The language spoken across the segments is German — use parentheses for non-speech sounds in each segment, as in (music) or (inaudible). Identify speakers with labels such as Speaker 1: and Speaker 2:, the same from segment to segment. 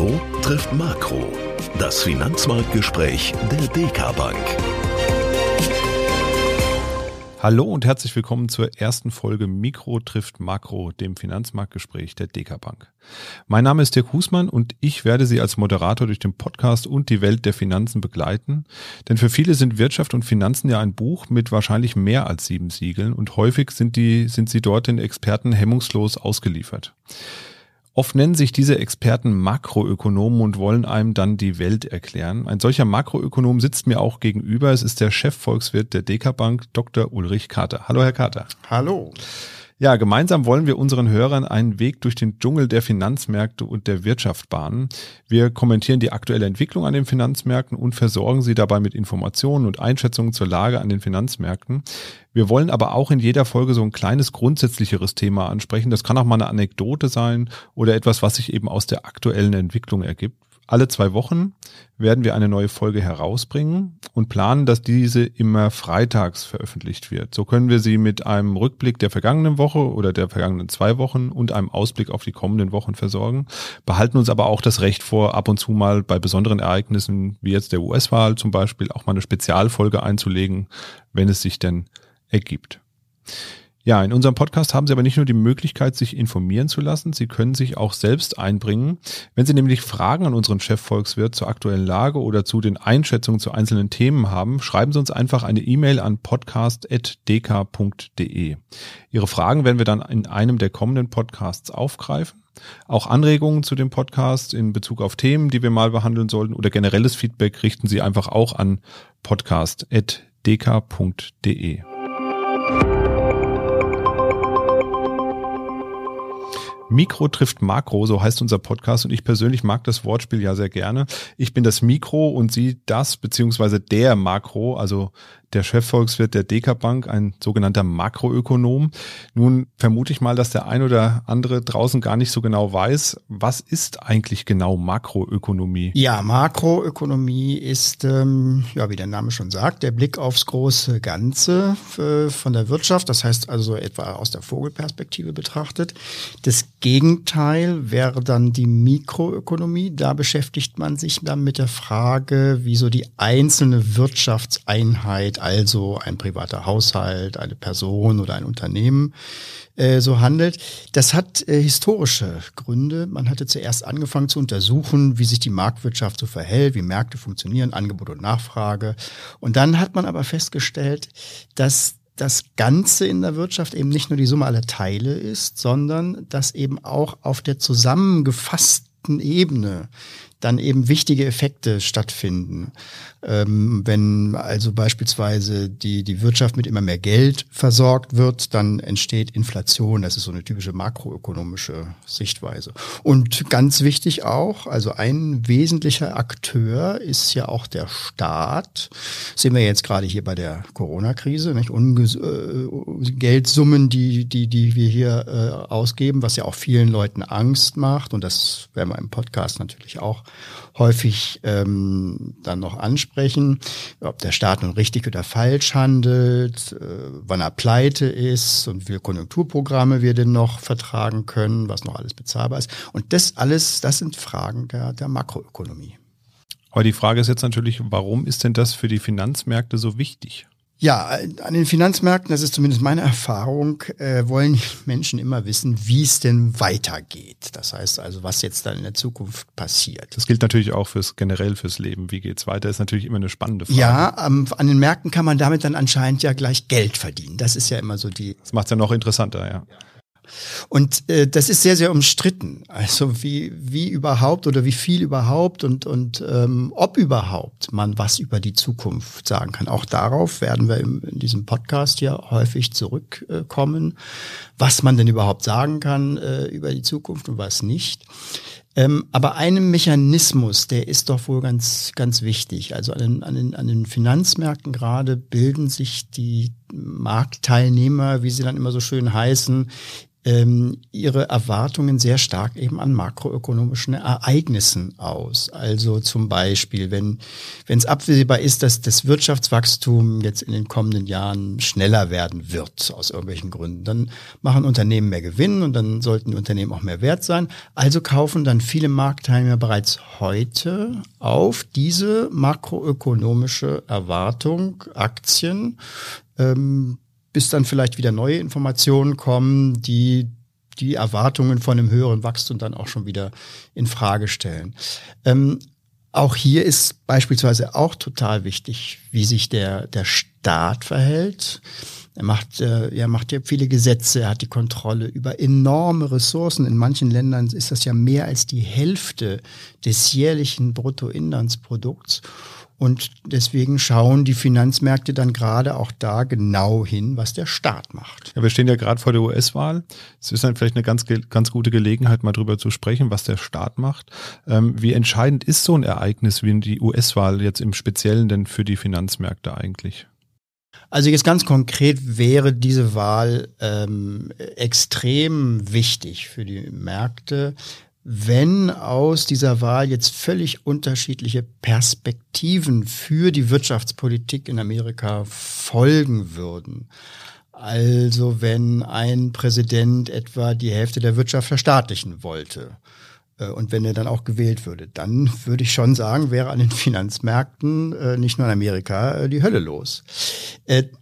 Speaker 1: Mikro trifft Makro. Das Finanzmarktgespräch der DK Bank.
Speaker 2: Hallo und herzlich willkommen zur ersten Folge Mikro trifft Makro, dem Finanzmarktgespräch der DK Bank. Mein Name ist Dirk Husmann und ich werde Sie als Moderator durch den Podcast und die Welt der Finanzen begleiten. Denn für viele sind Wirtschaft und Finanzen ja ein Buch mit wahrscheinlich mehr als sieben Siegeln und häufig sind die, sind sie dort den Experten hemmungslos ausgeliefert. Oft nennen sich diese Experten Makroökonomen und wollen einem dann die Welt erklären. Ein solcher Makroökonom sitzt mir auch gegenüber. Es ist der Chefvolkswirt der DK Bank, Dr. Ulrich Kater. Hallo, Herr Kater.
Speaker 3: Hallo.
Speaker 2: Ja, gemeinsam wollen wir unseren Hörern einen Weg durch den Dschungel der Finanzmärkte und der Wirtschaft bahnen. Wir kommentieren die aktuelle Entwicklung an den Finanzmärkten und versorgen Sie dabei mit Informationen und Einschätzungen zur Lage an den Finanzmärkten. Wir wollen aber auch in jeder Folge so ein kleines grundsätzlicheres Thema ansprechen. Das kann auch mal eine Anekdote sein oder etwas, was sich eben aus der aktuellen Entwicklung ergibt. Alle zwei Wochen werden wir eine neue Folge herausbringen und planen, dass diese immer freitags veröffentlicht wird. So können wir sie mit einem Rückblick der vergangenen Woche oder der vergangenen zwei Wochen und einem Ausblick auf die kommenden Wochen versorgen, behalten uns aber auch das Recht vor, ab und zu mal bei besonderen Ereignissen wie jetzt der US-Wahl zum Beispiel auch mal eine Spezialfolge einzulegen, wenn es sich denn ergibt. Ja, in unserem Podcast haben Sie aber nicht nur die Möglichkeit, sich informieren zu lassen, Sie können sich auch selbst einbringen. Wenn Sie nämlich Fragen an unseren Chefvolkswirt zur aktuellen Lage oder zu den Einschätzungen zu einzelnen Themen haben, schreiben Sie uns einfach eine E-Mail an podcast.dk.de. Ihre Fragen werden wir dann in einem der kommenden Podcasts aufgreifen. Auch Anregungen zu dem Podcast in Bezug auf Themen, die wir mal behandeln sollten oder generelles Feedback richten Sie einfach auch an podcast.dk.de. Mikro trifft Makro, so heißt unser Podcast und ich persönlich mag das Wortspiel ja sehr gerne. Ich bin das Mikro und Sie das beziehungsweise der Makro, also der Chefvolkswirt der DK Bank, ein sogenannter Makroökonom. Nun vermute ich mal, dass der ein oder andere draußen gar nicht so genau weiß, was ist eigentlich genau Makroökonomie?
Speaker 3: Ja, Makroökonomie ist, ähm, ja, wie der Name schon sagt, der Blick aufs große Ganze äh, von der Wirtschaft. Das heißt also etwa aus der Vogelperspektive betrachtet. Das Gegenteil wäre dann die Mikroökonomie. Da beschäftigt man sich dann mit der Frage, wieso die einzelne Wirtschaftseinheit also ein privater Haushalt, eine Person oder ein Unternehmen äh, so handelt. Das hat äh, historische Gründe. Man hatte zuerst angefangen zu untersuchen, wie sich die Marktwirtschaft so verhält, wie Märkte funktionieren, Angebot und Nachfrage. Und dann hat man aber festgestellt, dass das Ganze in der Wirtschaft eben nicht nur die Summe aller Teile ist, sondern dass eben auch auf der zusammengefassten Ebene dann eben wichtige Effekte stattfinden. Ähm, wenn also beispielsweise die, die Wirtschaft mit immer mehr Geld versorgt wird, dann entsteht Inflation. Das ist so eine typische makroökonomische Sichtweise. Und ganz wichtig auch, also ein wesentlicher Akteur ist ja auch der Staat. Das sehen wir jetzt gerade hier bei der Corona-Krise, nicht? Unges äh, Geldsummen, die, die, die wir hier äh, ausgeben, was ja auch vielen Leuten Angst macht. Und das werden wir im Podcast natürlich auch häufig ähm, dann noch ansprechen, ob der Staat nun richtig oder falsch handelt, äh, wann er pleite ist und wie viele Konjunkturprogramme wir denn noch vertragen können, was noch alles bezahlbar ist. Und das alles, das sind Fragen der, der Makroökonomie.
Speaker 2: Aber die Frage ist jetzt natürlich, warum ist denn das für die Finanzmärkte so wichtig?
Speaker 3: Ja, an den Finanzmärkten, das ist zumindest meine Erfahrung, äh, wollen Menschen immer wissen, wie es denn weitergeht. Das heißt also, was jetzt dann in der Zukunft passiert.
Speaker 2: Das gilt natürlich auch fürs generell fürs Leben. Wie geht's weiter? Ist natürlich immer eine spannende Frage.
Speaker 3: Ja, ähm, an den Märkten kann man damit dann anscheinend ja gleich Geld verdienen. Das ist ja immer so die.
Speaker 2: Das macht's ja noch interessanter, ja. ja.
Speaker 3: Und äh, das ist sehr, sehr umstritten. Also wie, wie überhaupt oder wie viel überhaupt und, und ähm, ob überhaupt man was über die Zukunft sagen kann. Auch darauf werden wir im, in diesem Podcast ja häufig zurückkommen, was man denn überhaupt sagen kann äh, über die Zukunft und was nicht. Ähm, aber einem Mechanismus, der ist doch wohl ganz, ganz wichtig. Also an den, an, den, an den Finanzmärkten gerade bilden sich die Marktteilnehmer, wie sie dann immer so schön heißen, ähm, ihre Erwartungen sehr stark eben an makroökonomischen Ereignissen aus. Also zum Beispiel, wenn es absehbar ist, dass das Wirtschaftswachstum jetzt in den kommenden Jahren schneller werden wird aus irgendwelchen Gründen, dann machen Unternehmen mehr Gewinn und dann sollten Unternehmen auch mehr wert sein. Also kaufen dann viele Marktteilnehmer bereits heute auf diese makroökonomische Erwartung, Aktien, ähm, bis dann vielleicht wieder neue Informationen kommen, die die Erwartungen von einem höheren Wachstum dann auch schon wieder in Frage stellen. Ähm, auch hier ist beispielsweise auch total wichtig, wie sich der, der Staat verhält. Er macht, äh, er macht ja viele Gesetze, er hat die Kontrolle über enorme Ressourcen. In manchen Ländern ist das ja mehr als die Hälfte des jährlichen Bruttoinlandsprodukts. Und deswegen schauen die Finanzmärkte dann gerade auch da genau hin, was der Staat macht.
Speaker 2: Ja, wir stehen ja gerade vor der US-Wahl. Es ist dann vielleicht eine ganz, ganz gute Gelegenheit, mal drüber zu sprechen, was der Staat macht. Ähm, wie entscheidend ist so ein Ereignis wie die US-Wahl jetzt im Speziellen denn für die Finanzmärkte eigentlich?
Speaker 3: Also jetzt ganz konkret wäre diese Wahl ähm, extrem wichtig für die Märkte, wenn aus dieser Wahl jetzt völlig unterschiedliche Perspektiven für die Wirtschaftspolitik in Amerika folgen würden. Also wenn ein Präsident etwa die Hälfte der Wirtschaft verstaatlichen wollte und wenn er dann auch gewählt würde, dann würde ich schon sagen, wäre an den Finanzmärkten, äh, nicht nur in Amerika, äh, die Hölle los.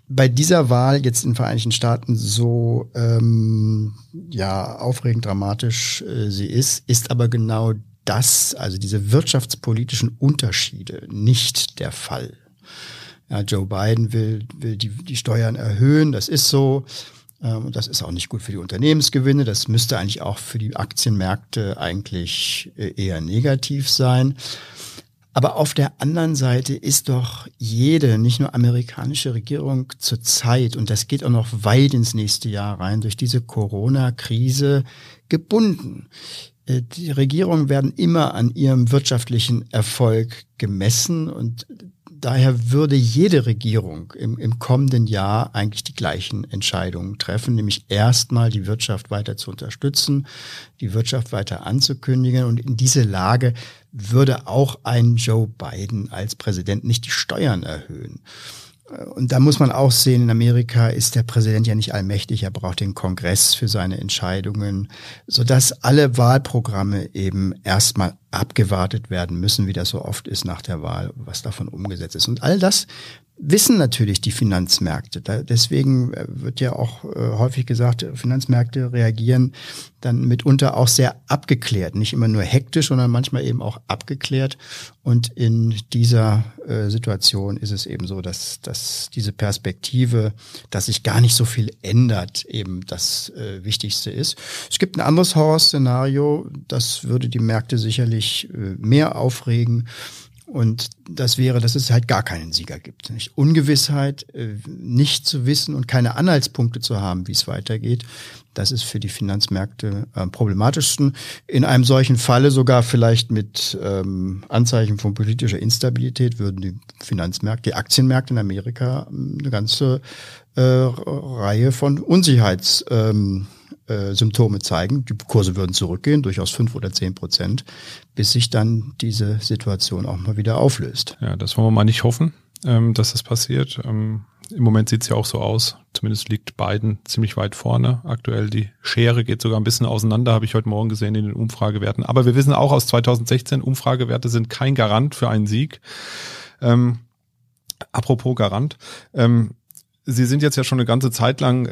Speaker 3: Bei dieser Wahl jetzt in den Vereinigten Staaten so ähm, ja aufregend dramatisch sie ist, ist aber genau das, also diese wirtschaftspolitischen Unterschiede, nicht der Fall. Ja, Joe Biden will, will die, die Steuern erhöhen, das ist so. Ähm, und das ist auch nicht gut für die Unternehmensgewinne. Das müsste eigentlich auch für die Aktienmärkte eigentlich äh, eher negativ sein. Aber auf der anderen Seite ist doch jede, nicht nur amerikanische Regierung zurzeit, und das geht auch noch weit ins nächste Jahr rein, durch diese Corona-Krise gebunden. Äh, die Regierungen werden immer an ihrem wirtschaftlichen Erfolg gemessen und daher würde jede Regierung im, im kommenden Jahr eigentlich die gleichen Entscheidungen treffen, nämlich erstmal die Wirtschaft weiter zu unterstützen, die Wirtschaft weiter anzukündigen. Und in diese Lage würde auch ein Joe Biden als Präsident nicht die Steuern erhöhen. Und da muss man auch sehen, in Amerika ist der Präsident ja nicht allmächtig, er braucht den Kongress für seine Entscheidungen, sodass alle Wahlprogramme eben erstmal abgewartet werden müssen, wie das so oft ist nach der Wahl, was davon umgesetzt ist. Und all das wissen natürlich die Finanzmärkte. Deswegen äh, wird ja auch äh, häufig gesagt, Finanzmärkte reagieren dann mitunter auch sehr abgeklärt, nicht immer nur hektisch, sondern manchmal eben auch abgeklärt. Und in dieser äh, Situation ist es eben so, dass, dass diese Perspektive, dass sich gar nicht so viel ändert, eben das Wichtigste ist. Es gibt ein anderes Horror-Szenario, das würde die Märkte sicherlich mehr aufregen. Und das wäre, dass es halt gar keinen Sieger gibt. Nicht? Ungewissheit, äh, nicht zu wissen und keine Anhaltspunkte zu haben, wie es weitergeht, das ist für die Finanzmärkte am problematischsten. In einem solchen Falle sogar vielleicht mit ähm, Anzeichen von politischer Instabilität würden die Finanzmärkte, die Aktienmärkte in Amerika ähm, eine ganze äh, Reihe von Unsicherheits ähm, äh, Symptome zeigen. Die Kurse würden zurückgehen, durchaus fünf oder zehn Prozent, bis sich dann diese Situation auch mal wieder auflöst.
Speaker 2: Ja, das wollen wir mal nicht hoffen, ähm, dass das passiert. Ähm, Im Moment sieht es ja auch so aus. Zumindest liegt Biden ziemlich weit vorne. Aktuell die Schere geht sogar ein bisschen auseinander, habe ich heute Morgen gesehen in den Umfragewerten. Aber wir wissen auch aus 2016, Umfragewerte sind kein Garant für einen Sieg. Ähm, apropos Garant. Ähm, Sie sind jetzt ja schon eine ganze Zeit lang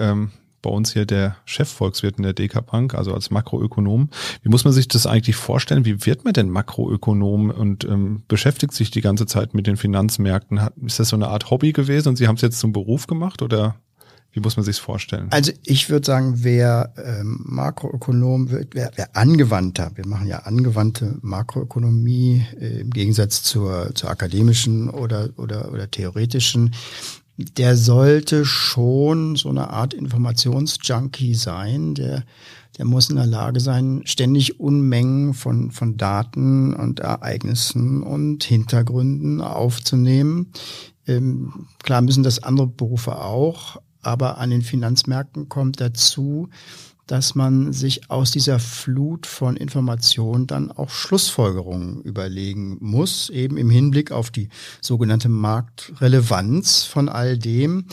Speaker 2: bei uns hier der Chefvolkswirt in der DK Bank, also als Makroökonom. Wie muss man sich das eigentlich vorstellen? Wie wird man denn Makroökonom und ähm, beschäftigt sich die ganze Zeit mit den Finanzmärkten? Hat, ist das so eine Art Hobby gewesen und Sie haben es jetzt zum Beruf gemacht oder wie muss man sich vorstellen?
Speaker 3: Also ich würde sagen, wer ähm, Makroökonom wird, wer, wer angewandter, wir machen ja angewandte Makroökonomie äh, im Gegensatz zur, zur akademischen oder, oder, oder theoretischen, der sollte schon so eine Art Informationsjunkie sein, der, der muss in der Lage sein, ständig Unmengen von, von Daten und Ereignissen und Hintergründen aufzunehmen. Ähm, klar müssen das andere Berufe auch, aber an den Finanzmärkten kommt dazu, dass man sich aus dieser Flut von Informationen dann auch Schlussfolgerungen überlegen muss, eben im Hinblick auf die sogenannte Marktrelevanz von all dem.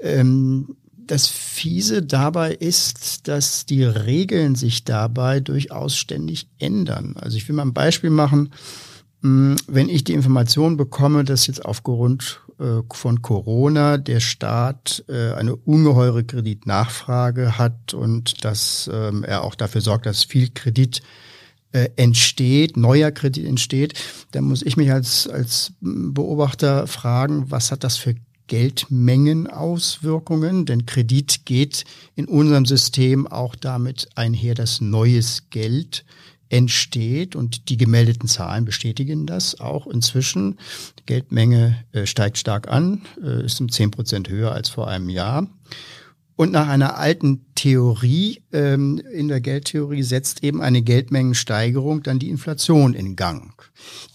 Speaker 3: Ähm, das Fiese dabei ist, dass die Regeln sich dabei durchaus ständig ändern. Also ich will mal ein Beispiel machen. Hm, wenn ich die Information bekomme, dass jetzt aufgrund von Corona der Staat äh, eine ungeheure Kreditnachfrage hat und dass ähm, er auch dafür sorgt, dass viel Kredit äh, entsteht, neuer Kredit entsteht, dann muss ich mich als, als Beobachter fragen, was hat das für Geldmengenauswirkungen? Denn Kredit geht in unserem System auch damit einher, dass neues Geld entsteht und die gemeldeten Zahlen bestätigen das auch inzwischen. Die Geldmenge äh, steigt stark an, äh, ist um zehn Prozent höher als vor einem Jahr. Und nach einer alten Theorie ähm, in der Geldtheorie setzt eben eine Geldmengensteigerung dann die Inflation in Gang.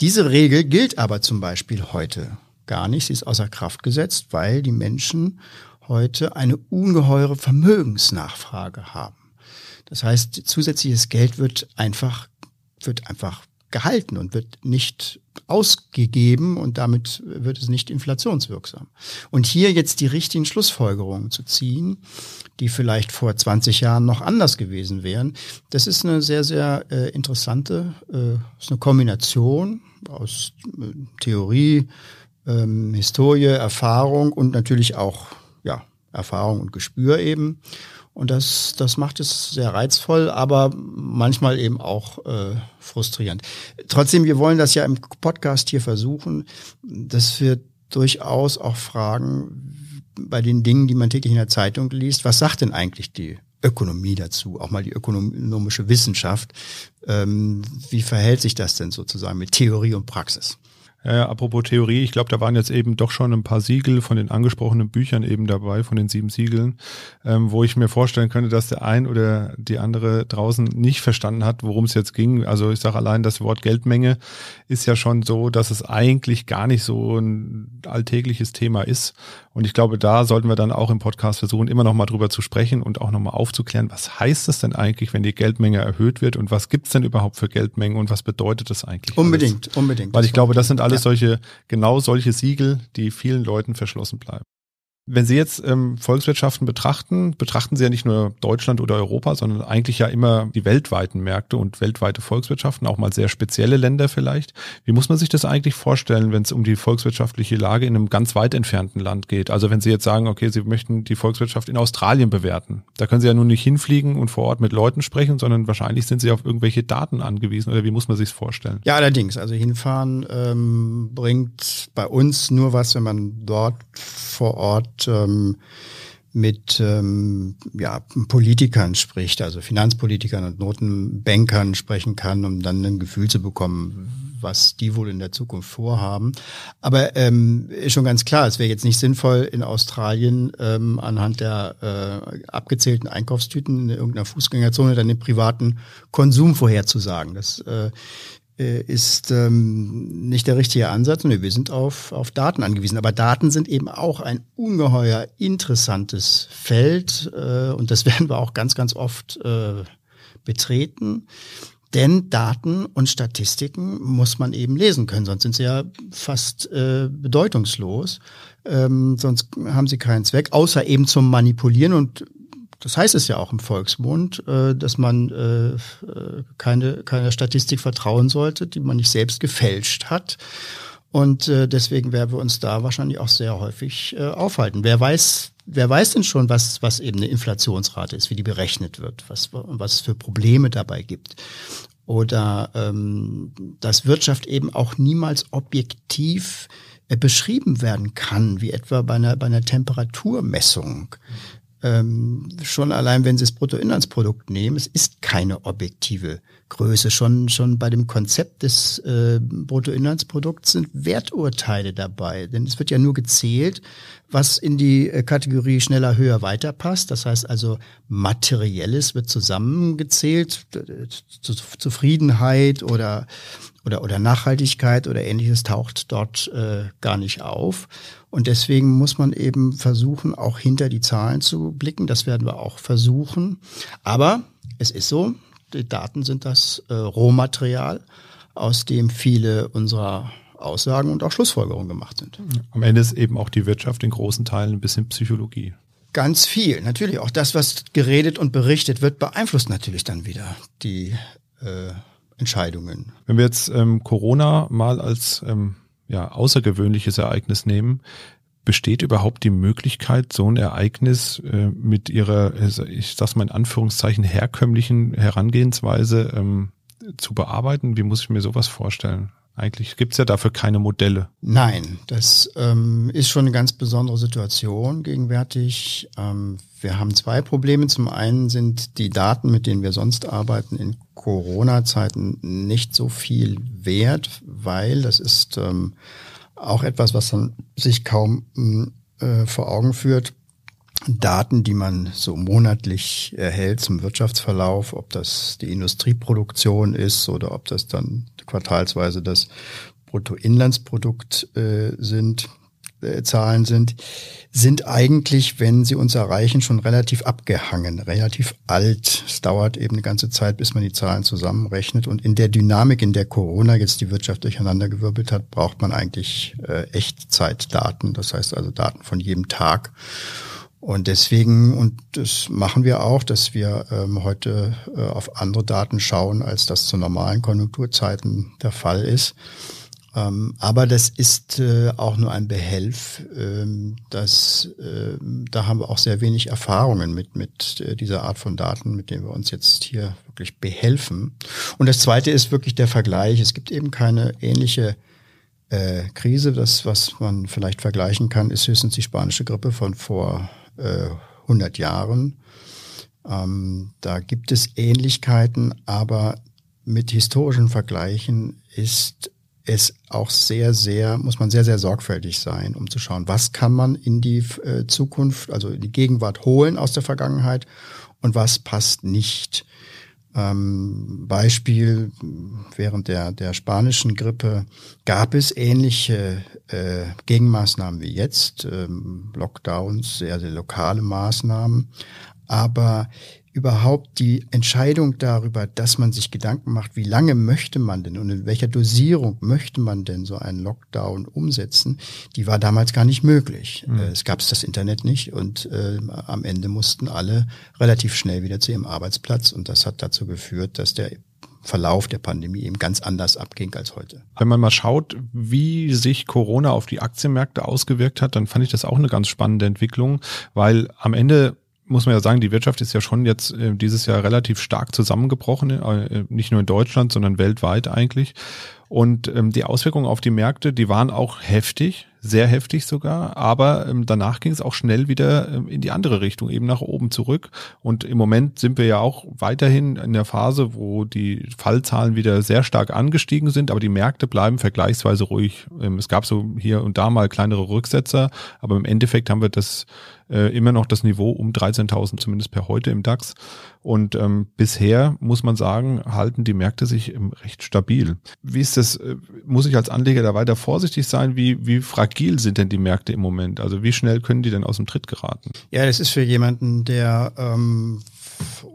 Speaker 3: Diese Regel gilt aber zum Beispiel heute gar nicht. Sie ist außer Kraft gesetzt, weil die Menschen heute eine ungeheure Vermögensnachfrage haben. Das heißt, zusätzliches Geld wird einfach, wird einfach gehalten und wird nicht ausgegeben und damit wird es nicht inflationswirksam. Und hier jetzt die richtigen Schlussfolgerungen zu ziehen, die vielleicht vor 20 Jahren noch anders gewesen wären, das ist eine sehr, sehr äh, interessante, äh, ist eine Kombination aus äh, Theorie, ähm, Historie, Erfahrung und natürlich auch ja, Erfahrung und Gespür eben. Und das, das macht es sehr reizvoll, aber manchmal eben auch äh, frustrierend. Trotzdem, wir wollen das ja im Podcast hier versuchen, dass wir durchaus auch fragen, bei den Dingen, die man täglich in der Zeitung liest, was sagt denn eigentlich die Ökonomie dazu, auch mal die ökonomische Wissenschaft. Ähm, wie verhält sich das denn sozusagen mit Theorie und Praxis?
Speaker 2: Äh, apropos Theorie, ich glaube, da waren jetzt eben doch schon ein paar Siegel von den angesprochenen Büchern eben dabei, von den sieben Siegeln, ähm, wo ich mir vorstellen könnte, dass der ein oder die andere draußen nicht verstanden hat, worum es jetzt ging. Also ich sage allein, das Wort Geldmenge ist ja schon so, dass es eigentlich gar nicht so ein alltägliches Thema ist. Und ich glaube, da sollten wir dann auch im Podcast versuchen, immer noch mal drüber zu sprechen und auch noch mal aufzuklären, was heißt es denn eigentlich, wenn die Geldmenge erhöht wird und was gibt's denn überhaupt für Geldmengen und was bedeutet das eigentlich?
Speaker 3: Unbedingt,
Speaker 2: alles?
Speaker 3: unbedingt.
Speaker 2: Weil ich glaube, das sind alles ja. solche, genau solche Siegel, die vielen Leuten verschlossen bleiben. Wenn Sie jetzt ähm, Volkswirtschaften betrachten, betrachten Sie ja nicht nur Deutschland oder Europa, sondern eigentlich ja immer die weltweiten Märkte und weltweite Volkswirtschaften, auch mal sehr spezielle Länder vielleicht. Wie muss man sich das eigentlich vorstellen, wenn es um die volkswirtschaftliche Lage in einem ganz weit entfernten Land geht? Also wenn Sie jetzt sagen, okay, Sie möchten die Volkswirtschaft in Australien bewerten, da können Sie ja nun nicht hinfliegen und vor Ort mit Leuten sprechen, sondern wahrscheinlich sind Sie auf irgendwelche Daten angewiesen oder wie muss man sich vorstellen?
Speaker 3: Ja, allerdings. Also hinfahren ähm, bringt bei uns nur was, wenn man dort vor Ort ähm, mit ähm, ja, Politikern spricht, also Finanzpolitikern und Notenbankern sprechen kann, um dann ein Gefühl zu bekommen, was die wohl in der Zukunft vorhaben. Aber ähm, ist schon ganz klar, es wäre jetzt nicht sinnvoll, in Australien ähm, anhand der äh, abgezählten Einkaufstüten in irgendeiner Fußgängerzone dann den privaten Konsum vorherzusagen. Das äh, ist ähm, nicht der richtige Ansatz. Und wir sind auf, auf Daten angewiesen. Aber Daten sind eben auch ein ungeheuer interessantes Feld äh, und das (laughs) werden wir auch ganz, ganz oft äh, betreten. Denn Daten und Statistiken muss man eben lesen können, sonst sind sie ja fast äh, bedeutungslos. Ähm, sonst haben sie keinen Zweck, außer eben zum Manipulieren. Und das heißt es ja auch im Volksmund, äh, dass man äh, keine, keine Statistik vertrauen sollte, die man nicht selbst gefälscht hat. Und äh, deswegen werden wir uns da wahrscheinlich auch sehr häufig aufhalten. Wer weiß, wer weiß denn schon, was, was eben eine Inflationsrate ist, wie die berechnet wird, was, was es für Probleme dabei gibt. Oder ähm, dass Wirtschaft eben auch niemals objektiv beschrieben werden kann, wie etwa bei einer, bei einer Temperaturmessung ähm, schon allein, wenn Sie das Bruttoinlandsprodukt nehmen, es ist keine objektive Größe. Schon, schon bei dem Konzept des äh, Bruttoinlandsprodukts sind Werturteile dabei. Denn es wird ja nur gezählt, was in die äh, Kategorie schneller, höher, weiter passt. Das heißt also, Materielles wird zusammengezählt, Zufriedenheit oder, oder, oder Nachhaltigkeit oder ähnliches taucht dort äh, gar nicht auf. Und deswegen muss man eben versuchen, auch hinter die Zahlen zu blicken. Das werden wir auch versuchen. Aber es ist so, die Daten sind das äh, Rohmaterial, aus dem viele unserer Aussagen und auch Schlussfolgerungen gemacht sind.
Speaker 2: Am Ende ist eben auch die Wirtschaft in großen Teilen ein bisschen Psychologie.
Speaker 3: Ganz viel, natürlich. Auch das, was geredet und berichtet wird, beeinflusst natürlich dann wieder die äh, Entscheidungen.
Speaker 2: Wenn wir jetzt ähm, Corona mal als ähm, ja, außergewöhnliches Ereignis nehmen, besteht überhaupt die Möglichkeit, so ein Ereignis äh, mit ihrer, ich sag's mal in Anführungszeichen, herkömmlichen Herangehensweise ähm, zu bearbeiten? Wie muss ich mir sowas vorstellen? Eigentlich gibt's ja dafür keine Modelle.
Speaker 3: Nein, das ähm, ist schon eine ganz besondere Situation gegenwärtig. Ähm, wir haben zwei Probleme. Zum einen sind die Daten, mit denen wir sonst arbeiten, in Corona-Zeiten nicht so viel wert, weil das ist ähm, auch etwas, was man sich kaum äh, vor Augen führt. Daten, die man so monatlich erhält zum Wirtschaftsverlauf, ob das die Industrieproduktion ist oder ob das dann quartalsweise das Bruttoinlandsprodukt äh, sind, äh, Zahlen sind, sind eigentlich, wenn sie uns erreichen, schon relativ abgehangen, relativ alt. Es dauert eben eine ganze Zeit, bis man die Zahlen zusammenrechnet. Und in der Dynamik, in der Corona jetzt die Wirtschaft durcheinandergewirbelt hat, braucht man eigentlich äh, Echtzeitdaten. Das heißt also Daten von jedem Tag. Und deswegen, und das machen wir auch, dass wir ähm, heute äh, auf andere Daten schauen, als das zu normalen Konjunkturzeiten der Fall ist. Ähm, aber das ist äh, auch nur ein Behelf. Ähm, das, äh, da haben wir auch sehr wenig Erfahrungen mit, mit äh, dieser Art von Daten, mit denen wir uns jetzt hier wirklich behelfen. Und das Zweite ist wirklich der Vergleich. Es gibt eben keine ähnliche äh, Krise. Das, was man vielleicht vergleichen kann, ist höchstens die spanische Grippe von vor äh, 100 Jahren. Ähm, da gibt es Ähnlichkeiten, aber mit historischen Vergleichen ist es auch sehr, sehr, muss man sehr, sehr sorgfältig sein, um zu schauen, was kann man in die äh, Zukunft, also in die Gegenwart holen aus der Vergangenheit und was passt nicht. Ähm, Beispiel, während der, der spanischen Grippe gab es ähnliche äh, Gegenmaßnahmen wie jetzt, ähm, Lockdowns, sehr, sehr lokale Maßnahmen, aber überhaupt die Entscheidung darüber, dass man sich Gedanken macht, wie lange möchte man denn und in welcher Dosierung möchte man denn so einen Lockdown umsetzen, die war damals gar nicht möglich. Mhm. Es gab das Internet nicht und äh, am Ende mussten alle relativ schnell wieder zu ihrem Arbeitsplatz und das hat dazu geführt, dass der Verlauf der Pandemie eben ganz anders abging als heute.
Speaker 2: Wenn man mal schaut, wie sich Corona auf die Aktienmärkte ausgewirkt hat, dann fand ich das auch eine ganz spannende Entwicklung, weil am Ende muss man ja sagen, die Wirtschaft ist ja schon jetzt äh, dieses Jahr relativ stark zusammengebrochen, äh, nicht nur in Deutschland, sondern weltweit eigentlich. Und ähm, die Auswirkungen auf die Märkte, die waren auch heftig, sehr heftig sogar, aber ähm, danach ging es auch schnell wieder ähm, in die andere Richtung, eben nach oben zurück. Und im Moment sind wir ja auch weiterhin in der Phase, wo die Fallzahlen wieder sehr stark angestiegen sind, aber die Märkte bleiben vergleichsweise ruhig. Ähm, es gab so hier und da mal kleinere Rücksetzer, aber im Endeffekt haben wir das äh, immer noch das Niveau um 13.000 zumindest per heute im DAX. Und ähm, bisher muss man sagen, halten die Märkte sich ähm, recht stabil. Wie ist das? Äh, muss ich als Anleger da weiter vorsichtig sein? Wie, wie fragil sind denn die Märkte im Moment? Also wie schnell können die denn aus dem Tritt geraten?
Speaker 3: Ja, das ist für jemanden, der ähm,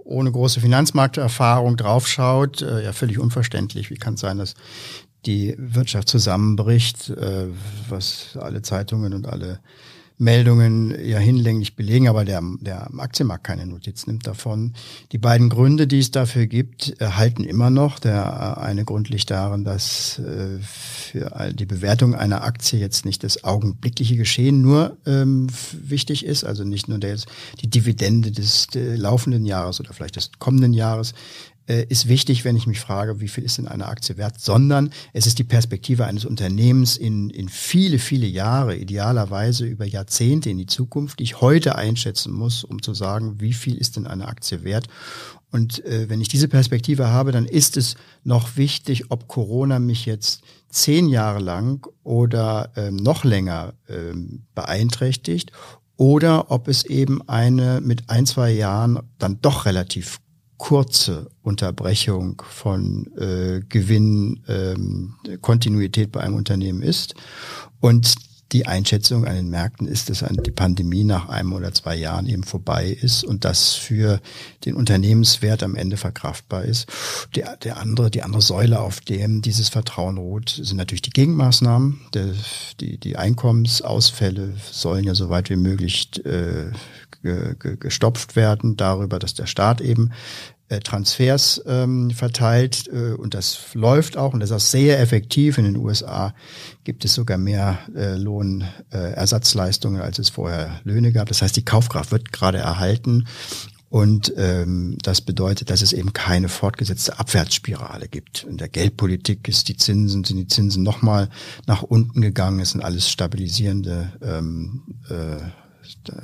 Speaker 3: ohne große Finanzmarkterfahrung draufschaut, äh, ja völlig unverständlich. Wie kann es sein, dass die Wirtschaft zusammenbricht, äh, was alle Zeitungen und alle Meldungen ja hinlänglich belegen, aber der, der Aktienmarkt keine Notiz nimmt davon. Die beiden Gründe, die es dafür gibt, halten immer noch. Der äh, eine Grund liegt darin, dass äh, für die Bewertung einer Aktie jetzt nicht das augenblickliche Geschehen nur ähm, wichtig ist, also nicht nur der, die Dividende des laufenden Jahres oder vielleicht des kommenden Jahres äh, ist wichtig, wenn ich mich frage, wie viel ist denn eine Aktie wert, sondern es ist die Perspektive eines Unternehmens in, in viele, viele Jahre, idealerweise über Jahrzehnte in die Zukunft, die ich heute einschätzen muss, um zu sagen, wie viel ist denn eine Aktie wert. Und äh, wenn ich diese Perspektive habe, dann ist es noch wichtig, ob Corona mich jetzt zehn Jahre lang oder ähm, noch länger ähm, beeinträchtigt oder ob es eben eine mit ein, zwei Jahren dann doch relativ kurze Unterbrechung von äh, Gewinn, ähm, Kontinuität bei einem Unternehmen ist. Und die Einschätzung an den Märkten ist, dass die Pandemie nach einem oder zwei Jahren eben vorbei ist und das für den Unternehmenswert am Ende verkraftbar ist. Der, der andere, die andere Säule, auf dem dieses Vertrauen ruht, sind natürlich die Gegenmaßnahmen. Der, die, die Einkommensausfälle sollen ja so weit wie möglich äh, gestopft werden darüber, dass der Staat eben Transfers ähm, verteilt äh, und das läuft auch und das ist auch sehr effektiv. In den USA gibt es sogar mehr äh, Lohnersatzleistungen, äh, als es vorher Löhne gab. Das heißt, die Kaufkraft wird gerade erhalten und ähm, das bedeutet, dass es eben keine fortgesetzte Abwärtsspirale gibt. In der Geldpolitik ist die Zinsen, sind die Zinsen nochmal nach unten gegangen. Es sind alles stabilisierende ähm, äh,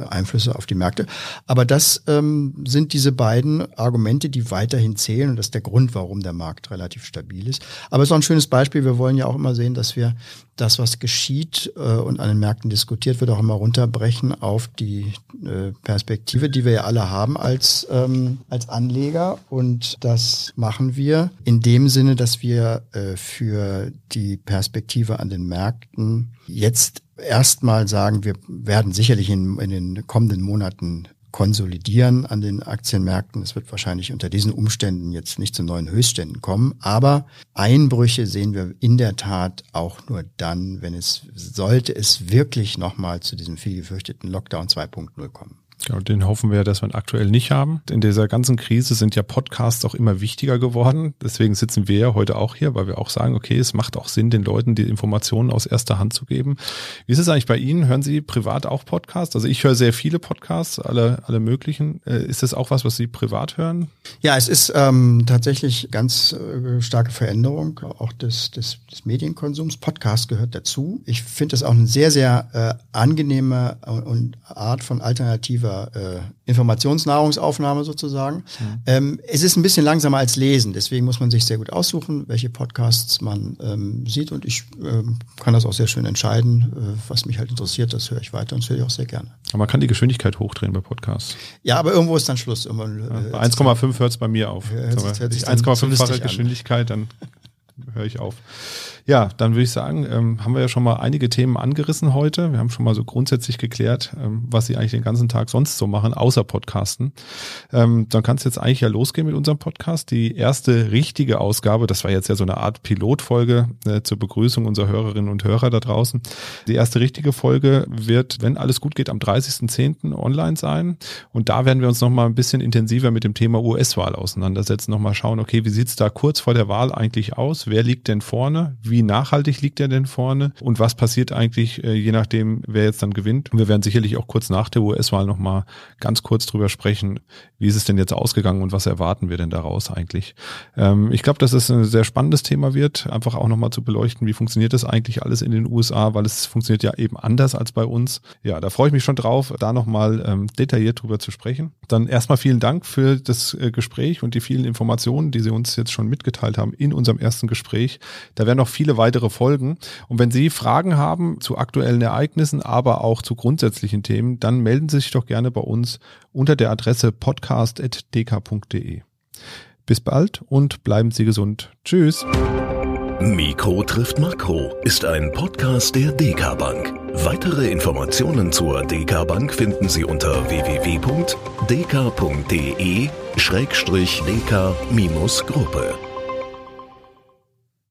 Speaker 3: Einflüsse auf die Märkte. Aber das ähm, sind diese beiden Argumente, die weiterhin zählen und das ist der Grund, warum der Markt relativ stabil ist. Aber es ist auch ein schönes Beispiel. Wir wollen ja auch immer sehen, dass wir das, was geschieht äh, und an den Märkten diskutiert wird, auch immer runterbrechen auf die äh, Perspektive, die wir ja alle haben als, ähm, als Anleger. Und das machen wir in dem Sinne, dass wir äh, für die Perspektive an den Märkten jetzt erstmal sagen, wir werden sicherlich in, in den kommenden Monaten konsolidieren an den Aktienmärkten. Es wird wahrscheinlich unter diesen Umständen jetzt nicht zu neuen Höchstständen kommen, aber Einbrüche sehen wir in der Tat auch nur dann, wenn es sollte es wirklich nochmal zu diesem viel gefürchteten Lockdown 2.0 kommen.
Speaker 2: Genau, den hoffen wir, dass wir aktuell nicht haben. In dieser ganzen Krise sind ja Podcasts auch immer wichtiger geworden. Deswegen sitzen wir ja heute auch hier, weil wir auch sagen, okay, es macht auch Sinn, den Leuten die Informationen aus erster Hand zu geben. Wie ist es eigentlich bei Ihnen? Hören Sie privat auch Podcasts? Also ich höre sehr viele Podcasts, alle, alle möglichen. Äh, ist das auch was, was Sie privat hören?
Speaker 3: Ja, es ist ähm, tatsächlich ganz äh, starke Veränderung auch des, des, des Medienkonsums. Podcast gehört dazu. Ich finde es auch eine sehr, sehr äh, angenehme und Art von alternativer äh, Informationsnahrungsaufnahme sozusagen. Mhm. Ähm, es ist ein bisschen langsamer als Lesen, deswegen muss man sich sehr gut aussuchen, welche Podcasts man ähm, sieht und ich ähm, kann das auch sehr schön entscheiden, äh, was mich halt interessiert, das höre ich weiter und das höre ich auch sehr gerne.
Speaker 2: Aber man kann die Geschwindigkeit hochdrehen bei Podcasts.
Speaker 3: Ja, aber irgendwo ist dann Schluss. Irgendwann,
Speaker 2: äh, ja, 1,5 hört es bei mir auf. 1,5-fache Geschwindigkeit, dann (laughs) höre ich auf. Ja, dann würde ich sagen, ähm, haben wir ja schon mal einige Themen angerissen heute. Wir haben schon mal so grundsätzlich geklärt, ähm, was Sie eigentlich den ganzen Tag sonst so machen, außer Podcasten. Ähm, dann kann es jetzt eigentlich ja losgehen mit unserem Podcast. Die erste richtige Ausgabe, das war jetzt ja so eine Art Pilotfolge äh, zur Begrüßung unserer Hörerinnen und Hörer da draußen. Die erste richtige Folge wird, wenn alles gut geht, am 30.10. online sein. Und da werden wir uns nochmal ein bisschen intensiver mit dem Thema US-Wahl auseinandersetzen, nochmal schauen, okay, wie sieht's da kurz vor der Wahl eigentlich aus? Wer liegt denn vorne? Wie wie nachhaltig liegt er denn vorne und was passiert eigentlich, äh, je nachdem, wer jetzt dann gewinnt. Und wir werden sicherlich auch kurz nach der US-Wahl nochmal ganz kurz drüber sprechen, wie ist es denn jetzt ausgegangen und was erwarten wir denn daraus eigentlich. Ähm, ich glaube, dass es ein sehr spannendes Thema wird, einfach auch nochmal zu beleuchten, wie funktioniert das eigentlich alles in den USA, weil es funktioniert ja eben anders als bei uns. Ja, da freue ich mich schon drauf, da nochmal ähm, detailliert drüber zu sprechen. Dann erstmal vielen Dank für das äh, Gespräch und die vielen Informationen, die Sie uns jetzt schon mitgeteilt haben in unserem ersten Gespräch. Da werden noch viele viele weitere Folgen. Und wenn Sie Fragen haben zu aktuellen Ereignissen, aber auch zu grundsätzlichen Themen, dann melden Sie sich doch gerne bei uns unter der Adresse podcast.dk.de. Bis bald und bleiben Sie gesund. Tschüss.
Speaker 1: Mikro trifft Makro ist ein Podcast der DK Bank. Weitere Informationen zur DK Bank finden Sie unter www.dk.de-dk-gruppe.